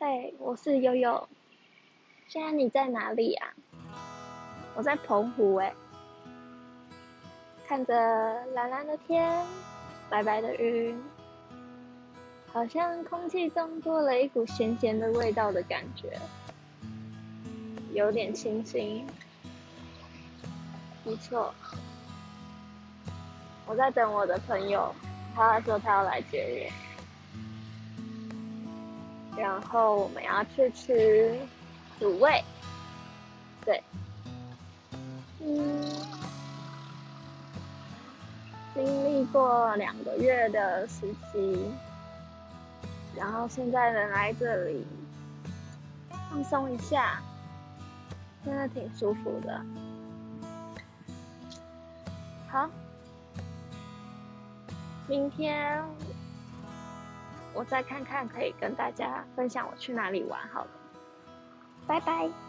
嘿，我是悠悠。现在你在哪里啊？我在澎湖哎，看着蓝蓝的天，白白的云，好像空气中多了一股咸咸的味道的感觉，有点清新，不错。我在等我的朋友，他说他要来接我，然后我们要去吃卤味，对，嗯，经历过两个月的实习，然后现在能来这里放松一下，真的挺舒服的，好。明天我再看看，可以跟大家分享我去哪里玩好了。拜拜。